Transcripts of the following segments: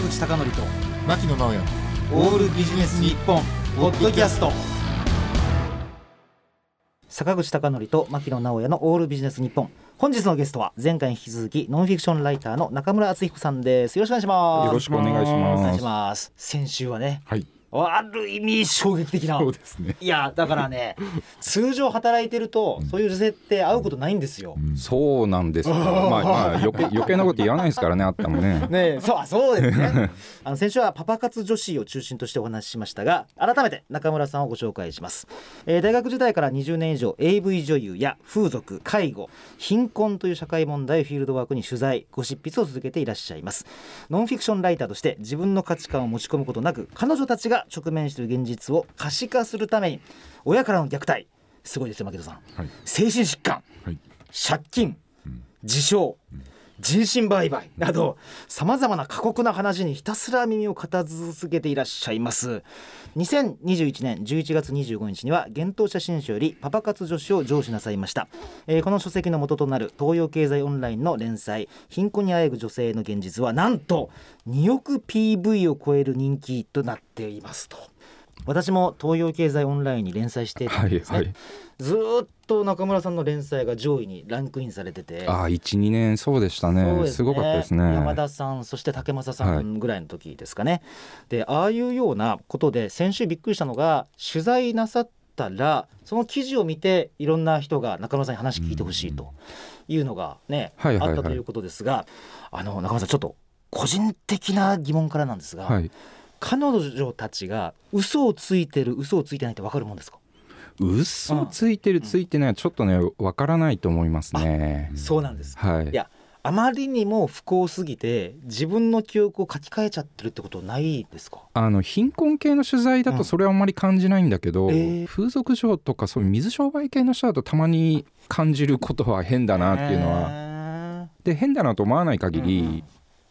坂口孝則と牧野直哉。オールビジネス日本ポッドキャスト。坂口孝則と牧野直哉のオールビジネス日本。本日のゲストは前回に引き続きノンフィクションライターの中村敦彦さんです。よろしくお願いします。よろしくお願いします。お願いします。先週はねはいある意味衝撃的な。そうですね。いやだからね通常働いてるとそういう女性って会うことないんですよ、そうなんですよ。まあまあ余計余計なこと言わないですからねあったもね。ねえそうあそうですね。あの先週はパパ活女子を中心としてお話ししましたが改めて中村さんをご紹介します、えー大学時代から20年以上 AV 女優や風俗介護貧困という社会問題をフィールドワークに取材ご執筆を続けていらっしゃいます。ノンフィクションライターとして自分の価値観を持ち込むことなく彼女たちが直面している現実を可視化するために親からの虐待。すごいですよ牧野さん、はい。精神疾患。はい。借金、自傷、人身売買などさまざまな過酷な話にひたすら耳を傾けていらっしゃいます。2021年11月25日には幻冬写真書よりパパ活女子を上司なさいました、えーこの書籍の元となる東洋経済オンラインの連載貧困にあえぐ女性の現実はなんと2億 PV を超える人気となっていますと。私も東洋経済オンラインに連載してですね、はいはい。ずーっと中村さんの連載が上位にランクインされてて。ああ12年そうでしたね。ですね。ごかったですね。山田さんそして竹正さんぐらい。の時ですかね、でああいうようなことで先週びっくりしたのが取材なさったらその記事を見ていろんな人が中村さんに話聞いてほしいというのがね、はいはいはい。あったということですがあの中村さんちょっと個人的な疑問からなんですが、はい彼女たちが嘘をついてる嘘をついてないって分かるもんですか？嘘ついてるついてないはちょっとねわからないと思いますね。そうなんです。はい。いやあまりにも不幸すぎて自分の記憶を書き換えちゃってるってことないですか？あの貧困系の取材だうん。とそれはあんまり感じないんだけど、えー。風俗嬢とかそういう水商売系の人だとたまに感じることは変だなっていうのは、はで変だなと思わない限り、うん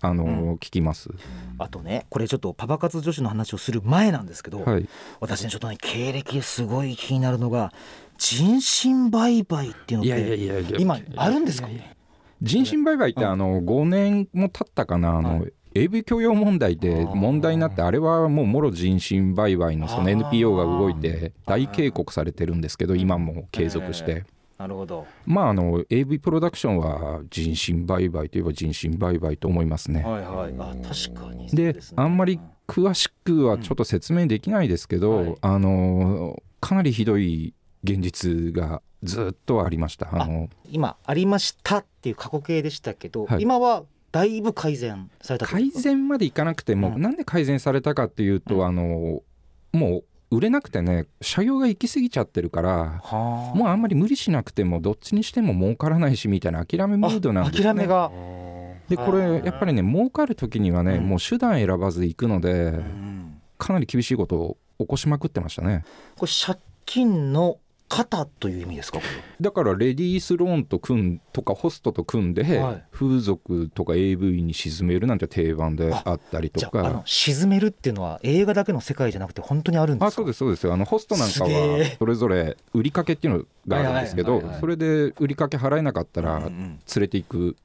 あの、うん。聞きます。あとねこれちょっとパパ活女子の話をする前なんですけど、はい、私ねちょっとね経歴ですごい気になるのが人身売買っていうのってや今あるんですか？人身売買ってうん。あの5年も経ったかなあの、は AV 教養問題で問題になってあれはもうもろ人身売買のその NPO が動いて大警告されてるんですけど今も継続してなるほど。まああの AV プロダクションは人身売買といえば人身売買と思いますね。はいはい。あ確かにそうでね。あんまり詳しくはちょっと説明できないですけど、うん。はい。あのかなりひどい現実がずっとありました。あの今ありましたっていう過去形でしたけど、はい。今はだいぶ改善された改善までいかなくても、うん。なんで改善されたかっていうと、うん。あのもう売れなくてね社用が行き過ぎちゃってるからはあ。もうあんまり無理しなくてもどっちにしても儲からないしみたいな諦めムードなんですね。諦めが、でこれやっぱりね儲かる時にはね、うんもう手段選ばず行くので、うん。かなり厳しいことを起こしまくってましたね。これ借金の肩という意味ですか？こだからレディースローンと組んとかホストと組んで、はい。風俗とか AV に沈めるなんて定番であったりとか。沈めるっていうのは映画だけの世界じゃなくて本当にあるんですか？あそうですそうです。よあのホストなんかはそれぞれ売りかけっていうのがあるんですけどそれで売りかけ払えなかったら連れていく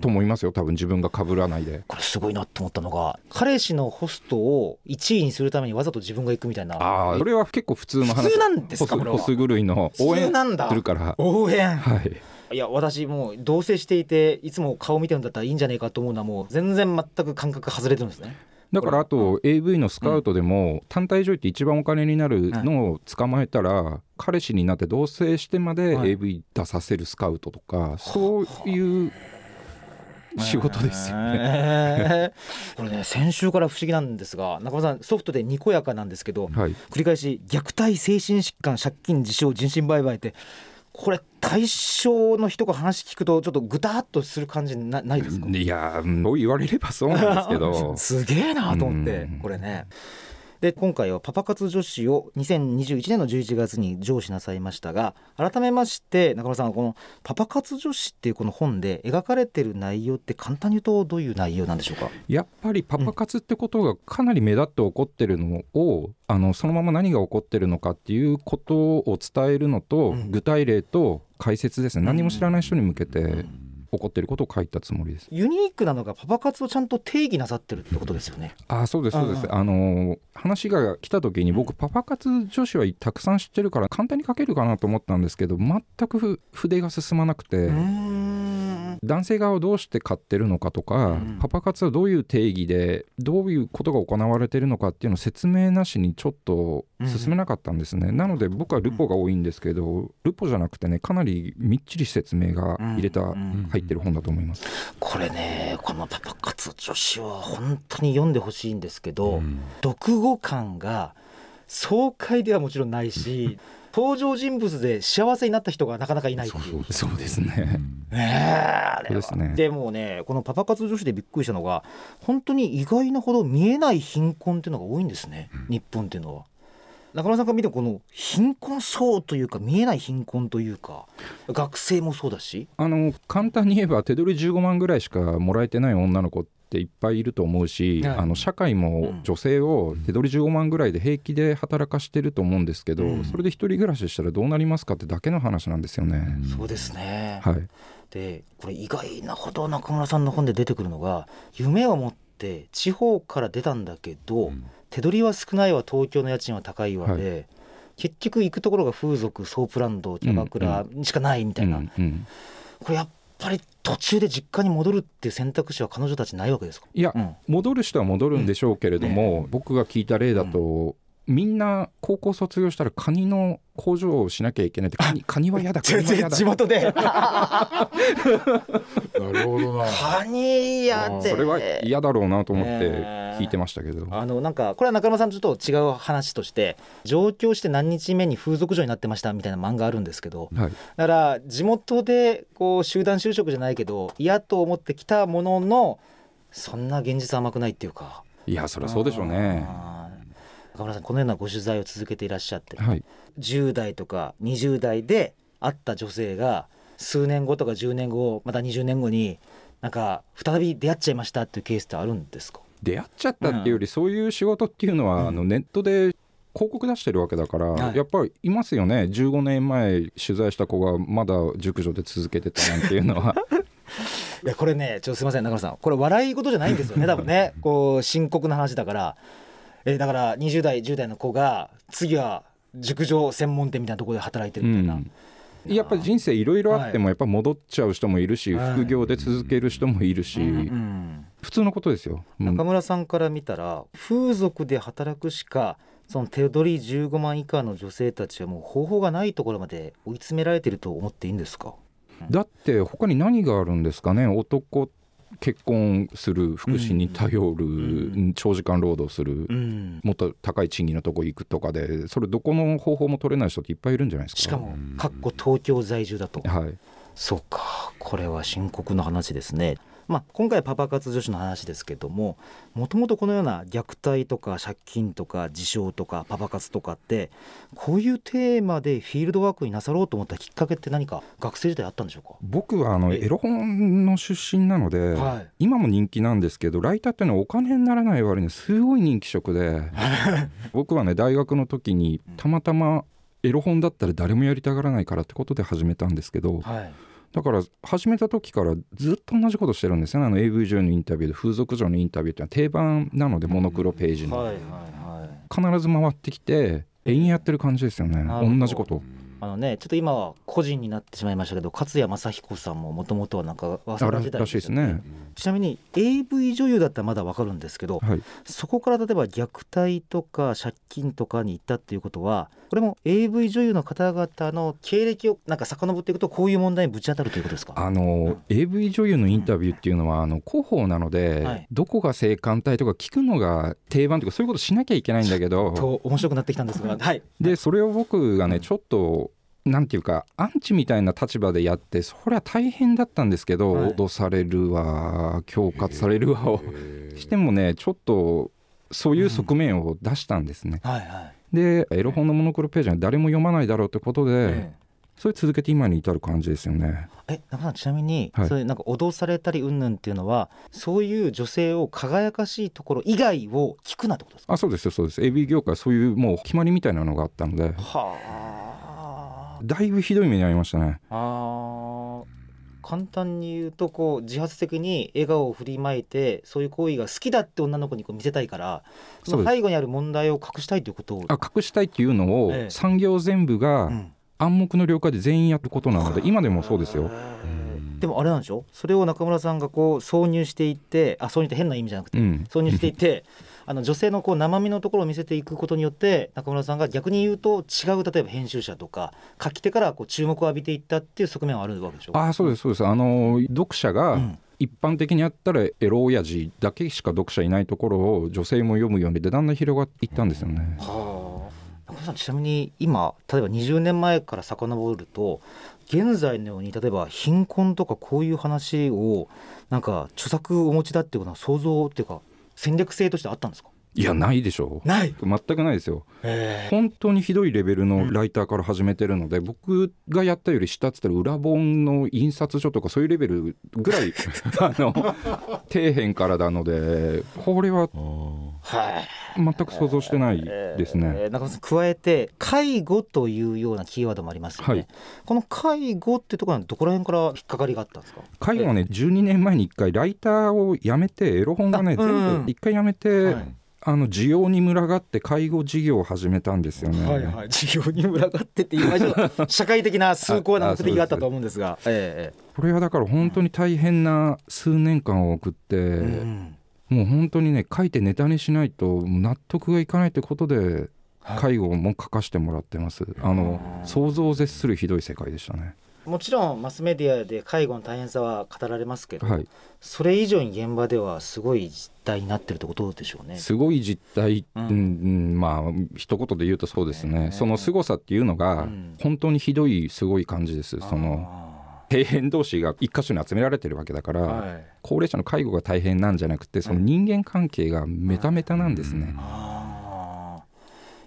と思いますよ多分自分が被らないで。これすごいなと思ったのが彼氏のホストを1位にするためにわざと自分が行くみたいな。ああそれは結構普通の話。普通なんですかホス狂いの応援なんだ。するから。応援。はい。いや私もう同棲していていつも顔見てるんだったらいいんじゃねえかと思うのはもう全然全く感覚外れてるんですねだからあと AV のスカウトでも単体女優って一番お金になるのを捕まえたら彼氏になって同棲してまではい。AV 出させるスカウトとかそういう仕事ですよね。ねこれね先週から不思議なんですが中村さんソフトでにこやかなんですけどはい。繰り返し虐待精神疾患借金自傷人身売買ってこれ対象の人が話聞くとちょっとぐたっとする感じなないですか？いやーそう言われればそうなんですけど すげえなと思ってうんこれね。で今回はパパ活女子を2021年の11月に上司なさいましたが改めまして中村さんこの「パパ活女子」っていうこの本で描かれてる内容って簡単に言うとどういう内容なんでしょうか？やっぱりパパ活ってことがかなり目立って起こってるのをあのそのまま何が起こってるのかっていうことを伝えるのと、うん。具体例と解説ですね。何も知らない人に向けて起こっていることを書いたつもりです。ユニークなのがパパ活をちゃんと定義なさってるってことですよね。あそうですそうです、うんあの話が来た時に僕パパ活女子はたくさん知ってるから簡単に書けるかなと思ったんですけど全くふ筆が進まなくて、男性側をどうして買ってるのかとか、うん。パパ活はどういう定義でどういうことが行われてるのかっていうのを説明なしにちょっと進めなかったんですね、なので僕はルポが多いんですけど、ルポじゃなくてねかなりみっちり説明が入れた、うん。うん。入ってる本だと思います。これねこのパパ活女子は本当に読んでほしいんですけど、うん。読後感が爽快ではもちろんないし 登場人物で幸せになった人がなかなかいないっていう。そうですね。ねえですね。でもねこのパパ活女子でびっくりしたのが本当に意外なほど見えない貧困っていうのが多いんですね、日本っていうのは。中村さんから見てもこの貧困層というか見えない貧困というか学生もそうだし。あの簡単に言えば手取り15万ぐらいしかもらえてない女の子っていっぱいいると思うし、はいあの社会も女性を手取り15万ぐらいで平気で働かしてると思うんですけど、うん。それで一人暮らししたらどうなりますかってだけの話なんですよね。そうですね。はい、でこれ意外なほど中村さんの本で出てくるのが夢を持って地方から出たんだけど、うん。手取りは少ないわ東京の家賃は高いわで、は結局行くところが風俗ソープランドキャバクラにしかないみたいな、うんうん。これやっぱり途中で実家に戻るっていう選択肢は彼女たちないわけですか、いや、うん。戻る人は戻るんでしょうけれども、僕が聞いた例だと、みんな高校卒業したらカニの工場をしなきゃいけないってカニ カニは嫌だ。カニは嫌だ。地元で。なるほどな。カニやってそれは嫌だろうなと思ってね聞いてましたけど、あのなんかこれは中村さんとちょっと違う話として上京して何日目に風俗嬢になってましたみたいな漫画あるんですけどはい、だから地元でこう集団就職じゃないけど嫌と思ってきたもののそんな現実甘くないっていうか。いやそりゃそうでしょうね。中村さんこのようなご取材を続けていらっしゃってはい、10代とか20代で会った女性が数年後とか10年後また20年後になんか再び出会っちゃいましたっていうケースってあるんですか？出会っちゃったっていうより、そういう仕事っていうのは、うん。あのネットで広告出してるわけだから、はい。やっぱりいますよね。15年前取材した子がまだ熟女で続けてたなんていうのは。いやこれねちょっとすいません中村さん。これ笑い事じゃないんですよね多分ね。こう深刻な話だからえだから20代10代の子が次は熟女専門店みたいなところで働いてるみたいな、うん。やっぱり人生いろい。ろあってもやっぱ戻っちゃう人もいるし、はい。副業で続ける人もいるし、うん普通のことですよ。うん。中村さんから見たら風俗で働くしかその手取り15万以下の女性たちはもう方法がないところまで追い詰められてると思っていいんですか？だって他に何があるんですかね？男結婚する福祉に頼る、ん長時間労働する、うん。もっと高い賃金のとこ行くとかでそれどこの方法も取れない人っていっぱいいるんじゃないですか？しかもかっこ東京在住だと。はい。そうかこれは深刻な話ですね。まあ、今回はパパ活女子の話ですけどももともとこのような虐待とか借金とか自傷とかパパ活とかってこういうテーマでフィールドワークになさろうと思ったきっかけって何か学生時代あったんでしょう僕はあのえエロ本の出身なので、か、はい、今も人気なんですけどライターっていうのはお金にならない割にすごい人気職で 僕はね大学の時にたまたまエロ本だったら誰もやりたがらないからってことで始めたんですけどはいだから始めた時からずっと同じことしてるんですよね。あの AV 女優のインタビューで風俗嬢のインタビューっていうのは定番なのでモノクロページの必ず回ってきて延々やってる感じですよね。同じことあのねちょっと今は個人になってしまいましたけど勝谷正彦さんももともとはなんか早稲田時代らしいですね。ちなみに AV 女優だったらまだわかるんですけどはい。そこから例えば虐待とか借金とかに行ったっていうことはこれも AV 女優の方々の経歴をなんか遡っていくとこういう問題にぶち当たるということですか？あの、AV 女優のインタビューっていうのはあの広報なので、はい。どこが性感帯とか聞くのが定番とかそういうことしなきゃいけないんだけど。と面白くなってきたんですがはい。でそれを僕がねちょっとなんていうかアンチみたいな立場でやってそりゃ大変だったんですけど、はい。脅されるわ恐喝されるわをしてもねちょっとそういう側面を出したんですね。はいはい。でエロ本のモノクロページは誰も読まないだろうってことで、えそれ続けて今に至る感じですよね。ええ中さんちなみに、はい。そういうなんか脅されたり云々っていうのはそういう女性を輝かしいところ以外を聞くなってことですか？あそうですよそうです。AV 業界はそういうもう決まりみたいなのがあったので。はあだいぶひどい目に遭いましたね。あー簡単に言うとこう自発的に笑顔を振りまいてそういう行為が好きだって女の子にこう見せたいからその背後にある問題を隠したいということ？をあ隠したいっていうのを、ええ。産業全部がうん。暗黙の了解で全員やることなので今でもそうですよ。でもあれなんでしょ？それを中村さんがこう挿入していってあ挿入って変な意味じゃなくて、うん、挿入していって あの女性のこう生身のところを見せていくことによって中村さんが逆に言うと違う例えば編集者とか書き手からこう注目を浴びていったっていう側面はあるわけでしょ？あそうですそうです。あの読者が、うん。一般的にあったらエロ親父だけしか読者いないところを女性も読むようにでだんだん広がっていったんですよね。はあ、中村さんちなみに今例えば20年前から遡ると現在のように例えば貧困とかこういう話をなんか著作をお持ちだっていうことは想像っていうか戦略性としてあったんですか？いやないでしょう。ない？全くないですよ。え本当にひどいレベルのライターから始めてるので、僕がやったより下っつったら裏本の印刷所とかそういうレベルぐらい あの底辺からなのでこれははい全く想像してないですね。えー中村さん加えて介護というようなキーワードもありますよね、はい。この介護ってところはどこら辺から引っかかりがあったんですか？介護はね12年前に一回ライターを辞めてエロ本がね全部一回辞めて、はい。あの需要に群がって介護事業を始めたんですよね。はいはい。事業に群がってって言いましょう。社会的な崇高な目的があったと思うんですがええこれはだから本当に大変な数年間を送って、ええうんもう本当にね書いてネタにしないと納得がいかないってことではい介護も書かしてもらってます。あの想像を絶するひどい世界でしたね。もちろんマスメディアで介護の大変さは語られますけど、はい、それ以上に現場ではすごい実態になってるってことでしょうね。すごい実態、ううんんうんまあ一言で言うとそうですね、ねその凄さっていうのがうん本当にひどいすごい感じです。そのあ底辺同士が一箇所に集められてるわけだから、ーはい。高齢者の介護が大変なんじゃなくてその人間関係がメタメタなんですね。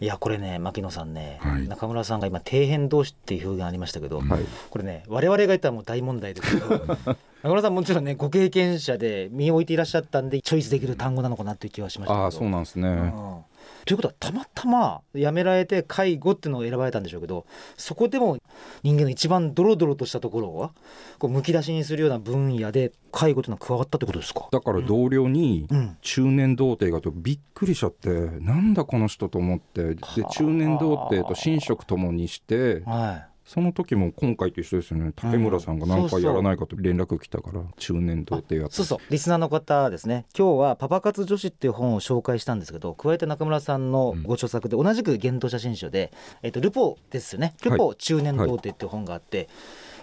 いやこれね牧野さんね、はい。中村さんが今底辺同士っていう表現ありましたけど、はい、これね我々が言ったらもう大問題ですけど 中村さんもちろんねご経験者で身を置いていらっしゃったんでチョイスできる単語なのかなっていう気はしましたけど。ああそうなんですね。うんということはたまたま辞められて介護っていうのを選ばれたんでしょうけどそこでも人間の一番ドロドロとしたところをこうむき出しにするような分野で介護というのは加わったってことですか？だから同僚にうん。中年童貞がとびっくりしちゃってなんだこの人と思ってではあ。中年童貞と寝食ともにしてはいその時も今回と一緒ですよね。竹村さんが何かやらないかと連絡来たから中年童貞やってそうそう。リスナーの方ですね。今日は「パパ活女子」っていう本を紹介したんですけど加えて中村さんのご著作で同じく幻冬写真集で「えっとルポ」ですよね「ルポ中年童貞」っていう本があって、い、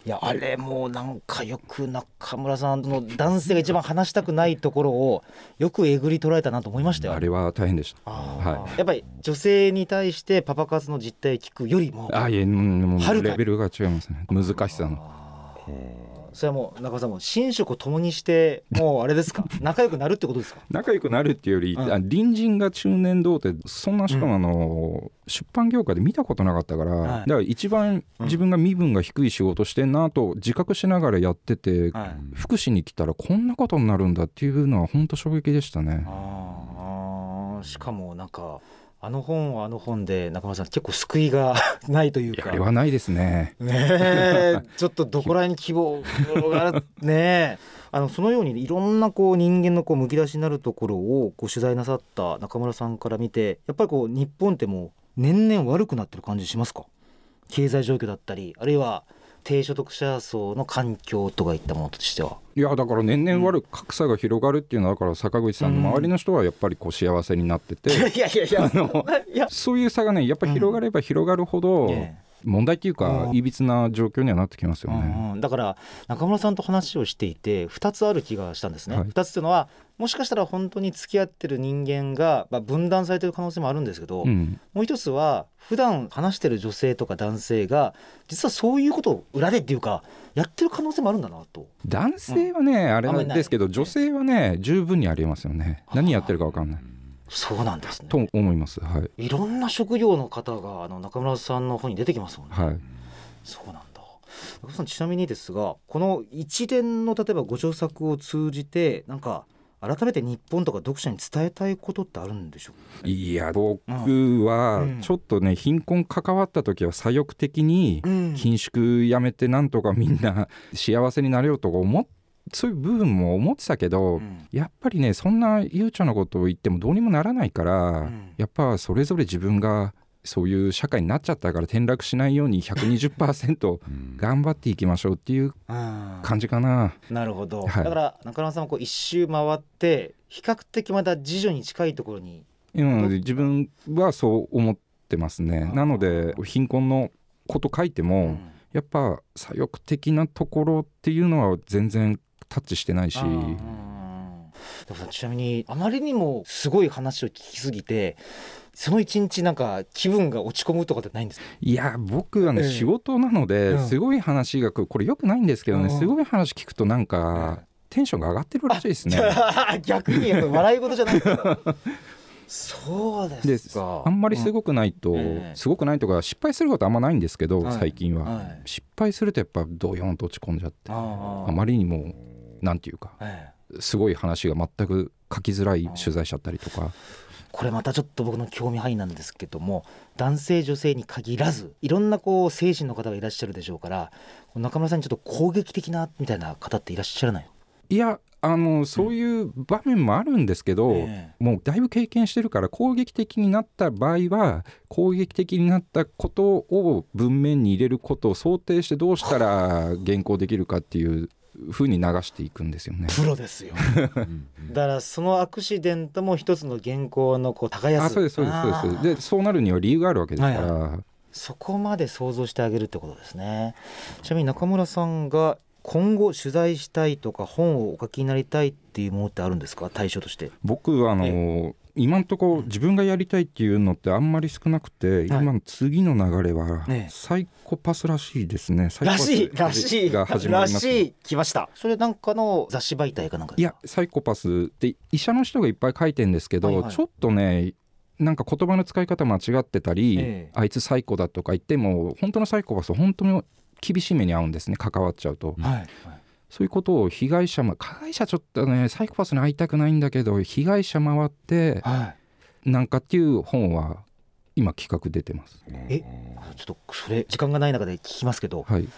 やあれもうなんかよく中村さんの男性が一番話したくないところをよくえぐり取られたなと思いましたよ。あれは大変でした。はやっぱり女性に対してパパ活の実態を聞くよりもあいえレベルが違いますね。難しさのそれはもう中村さんも寝食を共にしてもうあれですか？仲良くなるってことですか？仲良くなるっていうより、うん。あ隣人が中年童貞そんなしかもあの、出版業界で見たことなかったから、はい。だから一番自分が身分が低い仕事してんなと自覚しながらやってて、はい。福祉に来たらこんなことになるんだっていうのは本当衝撃でしたね。あーしかもなんかあの本はあの本で中村さん結構救いが ないというか。あれはないですね。ねえ。ちょっとどこら辺に希望があるねえ。あのそのようにいろんなこう人間のこうむき出しになるところをこう取材なさった中村さんから見てやっぱりこう日本ってもう年々悪くなってる感じしますか？経済状況だったりあるいは低所得者層の環境とかいったものとしては。いやだから年々悪く格差が広がるっていうのはだから坂口さんの周りの人はやっぱりこう幸せになってて、いやいやいやいやあのいやそういう差がねやっぱり広がれば広がるほどええ問題っていううんかいびつな状況にはなってきますよね。うんうんだから中村さんと話をしていて2つある気がしたんですね。はい2つっていうのはもしかしたら本当に付き合ってる人間が、まあ、分断されてる可能性もあるんですけど、うん。もう一つは普段話してる女性とか男性が実はそういうことを裏でっていうかやってる可能性もあるんだなと。男性はね、あれなんですけど女性はね十分にありえますよね。何やってるか分かんない。そうなんですね。と思います。はい。いろんな職業の方があの中村さんの本に出てきますもんね。はい。そうなんだ。中村さんちなみにですがこの一連の例えばご著作を通じてなんか改めて日本とか読者に伝えたいことってあるんでしょういや僕はちょっとね貧困関わった時は左翼的に緊縮やめてなんとかみんな 幸せになれようとか思ってそういう部分も思ってたけど、うん、やっぱりねそんな悠長なことを言ってもどうにもならないから、うん、やっぱそれぞれ自分がそういう社会になっちゃったから転落しないように120%頑張っていきましょうっていう感じかな。うん、なるほど、はい、だから中村さんもこう一周回って比較的また自助に近いところに、うん、自分はそう思ってますね。なので貧困のこと書いても、うん、やっぱ左翼的なところっていうのは全然タッチしてないし。ちなみにあまりにもすごい話を聞きすぎてその一日なんか気分が落ち込むとかってないんですいや僕はね、えー、仕事なのですごい話がこれよくないんですけどね、うん、すごい話聞くとなんか、テンションが上がってるらしいですね。逆に笑い事じゃないそうですか。あんまりすごくないと、うん。えー、すごくないとか失敗することあんまないんですけど、はい、最近は、はい、失敗するとやっぱドヨンと落ち込んじゃってあまりにもなんていうか、えー、すごい話が全く書きづらい取材しちゃったりとか。これまたちょっと僕の興味範囲なんですけども男性女性に限らずいろんなこう精神の方がいらっしゃるでしょうから中村さんにちょっと攻撃的なみたいな方っていらっしゃらない？いやあのそういう場面もあるんですけど、うん。えー、もうだいぶ経験してるから攻撃的になった場合は攻撃的になったことを文面に入れることを想定してどうしたら原稿できるかっていうふうに流していくんですよね。プロですよ。だからそのアクシデントも一つの原稿のこう耕す。あそうですそうですそうです。でそうなるには理由があるわけですから。はいはい、そこまで想像してあげるってことですね。ちなみに中村さんが今後取材したいとか本をお書きになりたいっていうものってあるんですか？対象として僕はあの今のところ自分がやりたいっていうのってあんまり少なくて、今の次の流れはサイコパスらしいですね。らしいらしい。が始まります、ね、らしい来ました。それなんかの雑誌媒体かなんかいやサイコパスって医者の人がいっぱい書いてるんですけど、はいはい、ちょっとねなんか言葉の使い方間違ってたり、ええ、あいつサイコだとか言っても本当のサイコパスは本当に厳しい目に遭うんですね。関わっちゃうと。はいはいそういうことを被害者も加害者ちょっとねサイコパスに会いたくないんだけど被害者回って、はい、なんかっていう本は今企画出てます。えちょっとそれ時間がない中で聞きますけど、はい、例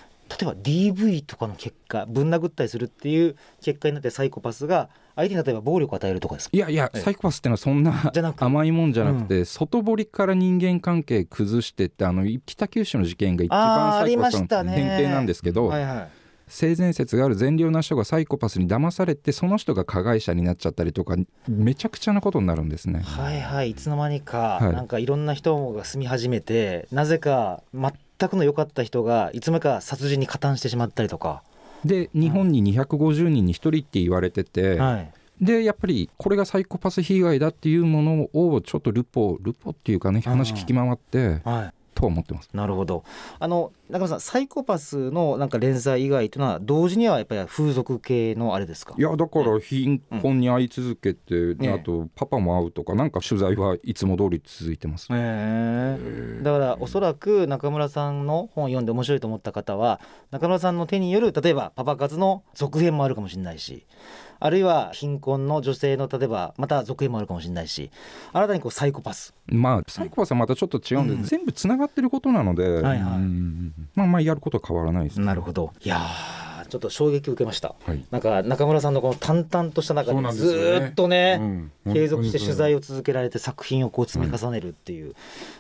えば DV とかの結果ぶん殴ったりするっていう結果になってサイコパスが相手に例えば暴力を与えるとかですいやいや、サイコパスってのはそんな甘いもんじゃなくて、うん、外堀から人間関係崩してってあの北九州の事件が一番サイコパスの典型なんですけど。はいはい性善説がある善良な人がサイコパスに騙されてその人が加害者になっちゃったりとかめちゃくちゃなことになるんですね。はいはいいつの間にか、はい、なんかいろんな人が住み始めてなぜか全くの良かった人がいつもか殺人に加担してしまったりとか。で日本に250人に1人って言われてて。はいでやっぱりこれがサイコパス被害だっていうものをちょっとルポルポっていうかね話聞き回って、はい、と思ってます。なるほど。あの中村さんサイコパスのなんか連載以外というのは同時にはやっぱり風俗系のあれですか？いやだから貧困に会い続けて、うん、あとパパも会うとかなんか取材はいつも通り続いてます、えー、だからおそらく中村さんの本を読んで面白いと思った方は中村さんの手による例えばパパ活の続編もあるかもしれないしあるいは貧困の女性の例えばまた続編もあるかもしれないし新たにこうサイコパス。まあサイコパスはまたちょっと違うんで、うん、全部つながってることなので、はいはい、まあまあやることは変わらないです、ね、なるほど。いやちょっと衝撃を受けました、はい、なんか中村さんのこの淡々とした中でずっとね、ねうん、継続して取材を続けられて作品をこう積み重ねるっていう、うん、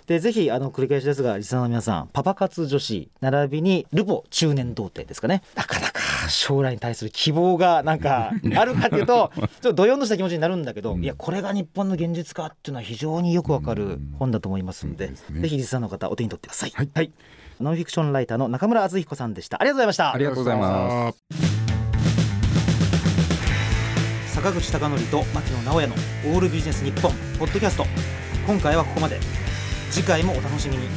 でぜひあの繰り返しですがリスナーの皆さんパパ活女子並びにルポ中年童貞ですかね。なかなか将来に対する希望がなんかあるかっていうとちょっとどよんとした気持ちになるんだけど、うん、いやこれが日本の現実かっていうのは非常によくわかる本だと思いますので、ぜひリスナーの方お手に取ってください、はい、はい。ノンフィクションライターの中村敦彦さんでした。ありがとうございました。ありがとうございます。坂口孝則と牧野直哉のオールビジネス日本ポッドキャスト。今回はここまで。次回もお楽しみに